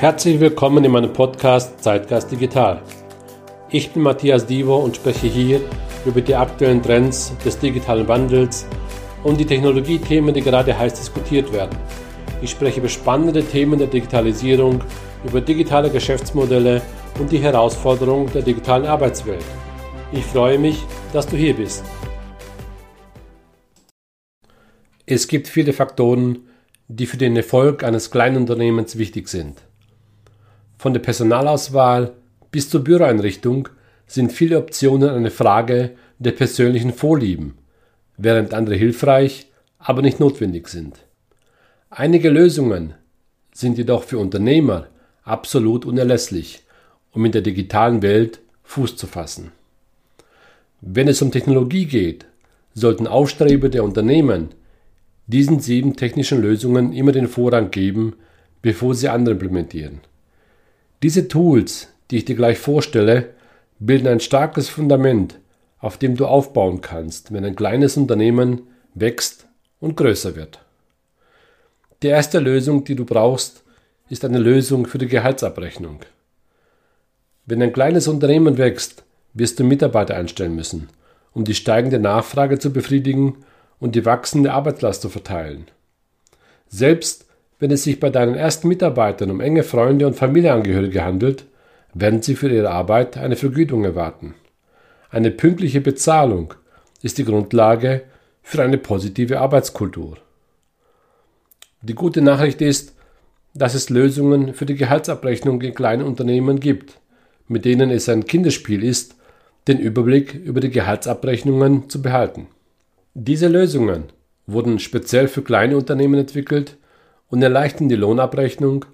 Herzlich willkommen in meinem Podcast Zeitgeist Digital. Ich bin Matthias Divo und spreche hier über die aktuellen Trends des digitalen Wandels und die Technologiethemen, die gerade heiß diskutiert werden. Ich spreche über spannende Themen der Digitalisierung, über digitale Geschäftsmodelle und die Herausforderungen der digitalen Arbeitswelt. Ich freue mich, dass du hier bist. Es gibt viele Faktoren, die für den Erfolg eines Kleinunternehmens wichtig sind. Von der Personalauswahl bis zur Büroeinrichtung sind viele Optionen eine Frage der persönlichen Vorlieben, während andere hilfreich, aber nicht notwendig sind. Einige Lösungen sind jedoch für Unternehmer absolut unerlässlich, um in der digitalen Welt Fuß zu fassen. Wenn es um Technologie geht, sollten Aufstreber der Unternehmen diesen sieben technischen Lösungen immer den Vorrang geben, bevor sie andere implementieren. Diese Tools, die ich dir gleich vorstelle, bilden ein starkes Fundament, auf dem du aufbauen kannst, wenn ein kleines Unternehmen wächst und größer wird. Die erste Lösung, die du brauchst, ist eine Lösung für die Gehaltsabrechnung. Wenn ein kleines Unternehmen wächst, wirst du Mitarbeiter einstellen müssen, um die steigende Nachfrage zu befriedigen und die wachsende Arbeitslast zu verteilen. Selbst wenn es sich bei deinen ersten Mitarbeitern um enge Freunde und Familienangehörige handelt, werden sie für ihre Arbeit eine Vergütung erwarten. Eine pünktliche Bezahlung ist die Grundlage für eine positive Arbeitskultur. Die gute Nachricht ist, dass es Lösungen für die Gehaltsabrechnung in kleinen Unternehmen gibt, mit denen es ein Kinderspiel ist, den Überblick über die Gehaltsabrechnungen zu behalten. Diese Lösungen wurden speziell für kleine Unternehmen entwickelt und erleichtern die Lohnabrechnung,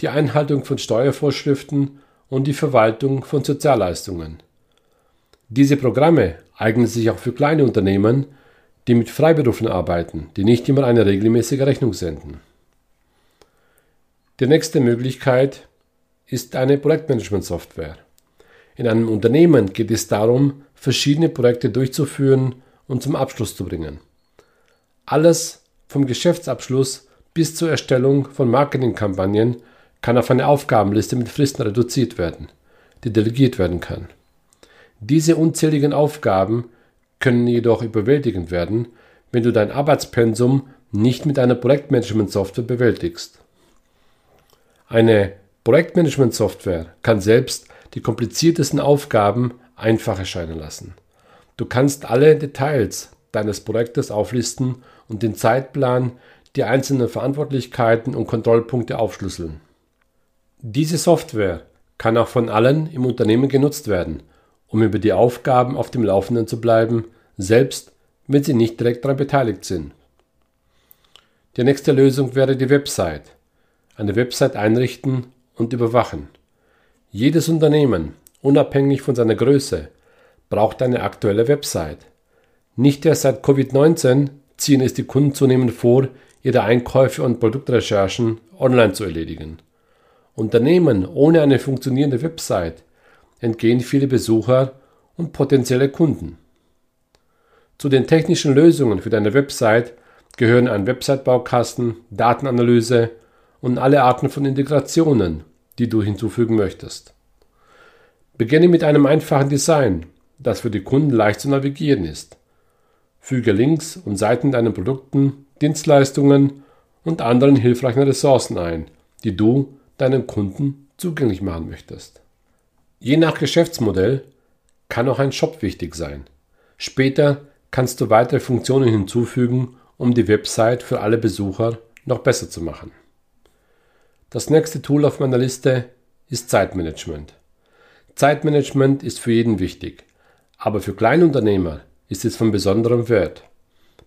die Einhaltung von Steuervorschriften und die Verwaltung von Sozialleistungen. Diese Programme eignen sich auch für kleine Unternehmen, die mit Freiberufen arbeiten, die nicht immer eine regelmäßige Rechnung senden. Die nächste Möglichkeit ist eine Projektmanagement-Software. In einem Unternehmen geht es darum, verschiedene Projekte durchzuführen und zum Abschluss zu bringen. Alles vom Geschäftsabschluss bis zur Erstellung von Marketingkampagnen kann auf eine Aufgabenliste mit Fristen reduziert werden, die delegiert werden kann. Diese unzähligen Aufgaben können jedoch überwältigend werden, wenn du dein Arbeitspensum nicht mit einer Projektmanagement-Software bewältigst. Eine Projektmanagement-Software kann selbst die kompliziertesten Aufgaben einfach erscheinen lassen. Du kannst alle Details deines Projektes auflisten und den Zeitplan, die einzelnen Verantwortlichkeiten und Kontrollpunkte aufschlüsseln. Diese Software kann auch von allen im Unternehmen genutzt werden, um über die Aufgaben auf dem Laufenden zu bleiben, selbst wenn sie nicht direkt daran beteiligt sind. Die nächste Lösung wäre die Website. Eine Website einrichten und überwachen. Jedes Unternehmen, unabhängig von seiner Größe, braucht eine aktuelle Website. Nicht erst seit Covid-19 ziehen es die Kunden zunehmend vor, ihre Einkäufe und Produktrecherchen online zu erledigen. Unternehmen ohne eine funktionierende Website entgehen viele Besucher und potenzielle Kunden. Zu den technischen Lösungen für deine Website gehören ein Website-Baukasten, Datenanalyse und alle Arten von Integrationen, die du hinzufügen möchtest. Beginne mit einem einfachen Design, das für die Kunden leicht zu navigieren ist. Füge Links und Seiten deinen Produkten, Dienstleistungen und anderen hilfreichen Ressourcen ein, die du deinem Kunden zugänglich machen möchtest. Je nach Geschäftsmodell kann auch ein Shop wichtig sein. Später kannst du weitere Funktionen hinzufügen, um die Website für alle Besucher noch besser zu machen. Das nächste Tool auf meiner Liste ist Zeitmanagement. Zeitmanagement ist für jeden wichtig, aber für Kleinunternehmer ist es von besonderem Wert.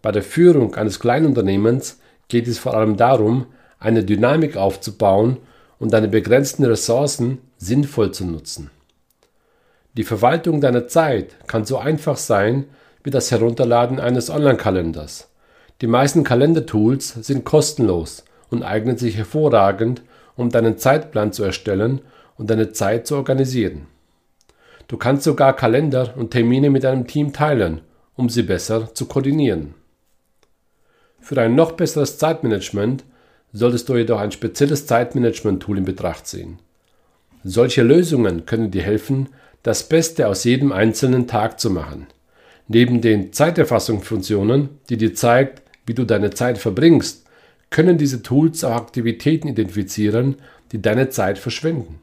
Bei der Führung eines Kleinunternehmens geht es vor allem darum, eine Dynamik aufzubauen und deine begrenzten Ressourcen sinnvoll zu nutzen. Die Verwaltung deiner Zeit kann so einfach sein wie das Herunterladen eines Online-Kalenders. Die meisten Kalendertools sind kostenlos und eignen sich hervorragend, um deinen Zeitplan zu erstellen und deine Zeit zu organisieren. Du kannst sogar Kalender und Termine mit deinem Team teilen, um sie besser zu koordinieren. Für ein noch besseres Zeitmanagement solltest du jedoch ein spezielles Zeitmanagement-Tool in Betracht ziehen. Solche Lösungen können dir helfen, das Beste aus jedem einzelnen Tag zu machen. Neben den Zeiterfassungsfunktionen, die dir zeigt, wie du deine Zeit verbringst, können diese Tools auch Aktivitäten identifizieren, die deine Zeit verschwenden.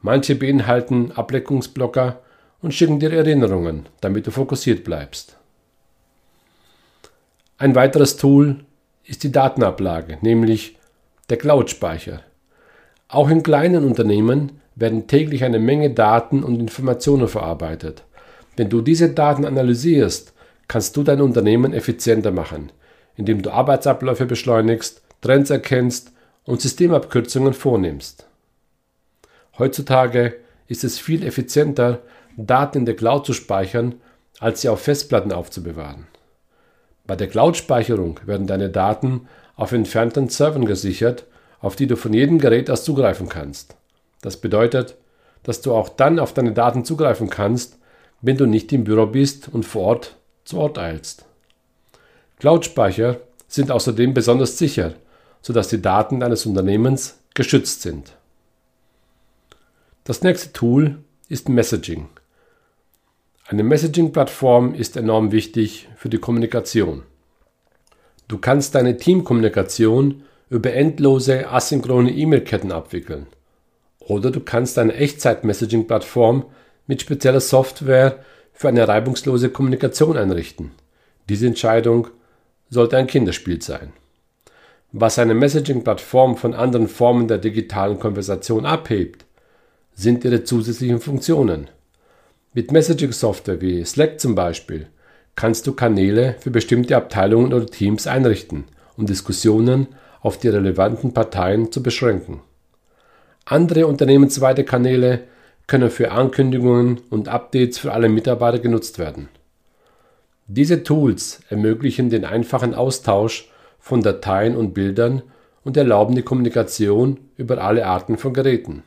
Manche beinhalten Ableckungsblocker und schicken dir Erinnerungen, damit du fokussiert bleibst. Ein weiteres Tool ist die Datenablage, nämlich der Cloud-Speicher. Auch in kleinen Unternehmen werden täglich eine Menge Daten und Informationen verarbeitet. Wenn du diese Daten analysierst, kannst du dein Unternehmen effizienter machen, indem du Arbeitsabläufe beschleunigst, Trends erkennst und Systemabkürzungen vornimmst. Heutzutage ist es viel effizienter, Daten in der Cloud zu speichern, als sie auf Festplatten aufzubewahren. Bei der Cloud-Speicherung werden deine Daten auf entfernten Servern gesichert, auf die du von jedem Gerät aus zugreifen kannst. Das bedeutet, dass du auch dann auf deine Daten zugreifen kannst, wenn du nicht im Büro bist und vor Ort zu Ort eilst. Cloud-Speicher sind außerdem besonders sicher, sodass die Daten deines Unternehmens geschützt sind. Das nächste Tool ist Messaging. Eine Messaging-Plattform ist enorm wichtig für die Kommunikation. Du kannst deine Teamkommunikation über endlose asynchrone E-Mail-Ketten abwickeln. Oder du kannst eine Echtzeit-Messaging-Plattform mit spezieller Software für eine reibungslose Kommunikation einrichten. Diese Entscheidung sollte ein Kinderspiel sein. Was eine Messaging-Plattform von anderen Formen der digitalen Konversation abhebt, sind ihre zusätzlichen Funktionen. Mit Messaging-Software wie Slack zum Beispiel kannst du Kanäle für bestimmte Abteilungen oder Teams einrichten, um Diskussionen auf die relevanten Parteien zu beschränken. Andere unternehmensweite Kanäle können für Ankündigungen und Updates für alle Mitarbeiter genutzt werden. Diese Tools ermöglichen den einfachen Austausch von Dateien und Bildern und erlauben die Kommunikation über alle Arten von Geräten.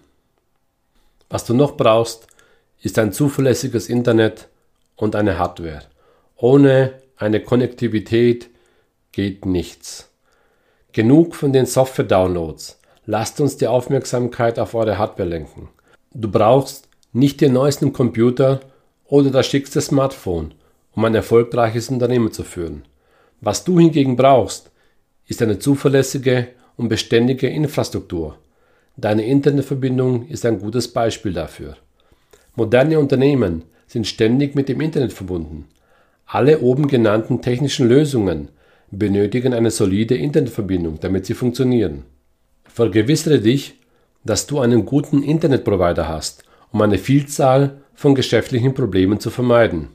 Was du noch brauchst, ist ein zuverlässiges Internet und eine Hardware. Ohne eine Konnektivität geht nichts. Genug von den Software-Downloads. Lasst uns die Aufmerksamkeit auf eure Hardware lenken. Du brauchst nicht den neuesten Computer oder das schickste Smartphone, um ein erfolgreiches Unternehmen zu führen. Was du hingegen brauchst, ist eine zuverlässige und beständige Infrastruktur. Deine Internetverbindung ist ein gutes Beispiel dafür. Moderne Unternehmen sind ständig mit dem Internet verbunden. Alle oben genannten technischen Lösungen benötigen eine solide Internetverbindung, damit sie funktionieren. Vergewissere dich, dass du einen guten Internetprovider hast, um eine Vielzahl von geschäftlichen Problemen zu vermeiden.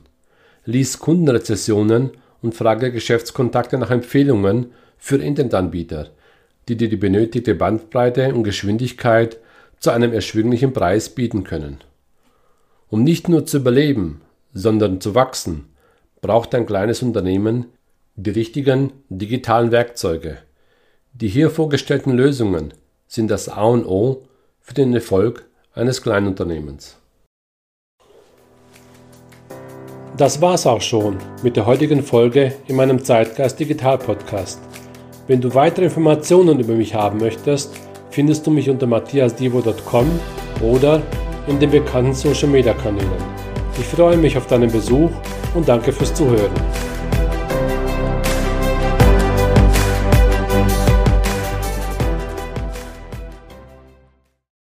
Lies Kundenrezessionen und frage Geschäftskontakte nach Empfehlungen für Internetanbieter, die dir die benötigte Bandbreite und Geschwindigkeit zu einem erschwinglichen Preis bieten können. Um nicht nur zu überleben, sondern zu wachsen, braucht ein kleines Unternehmen die richtigen digitalen Werkzeuge. Die hier vorgestellten Lösungen sind das A und O für den Erfolg eines Kleinunternehmens. Das war's auch schon mit der heutigen Folge in meinem Zeitgeist Digital Podcast. Wenn du weitere Informationen über mich haben möchtest, findest du mich unter matthiasdivo.com oder in den bekannten Social Media Kanälen. Ich freue mich auf deinen Besuch und danke fürs Zuhören.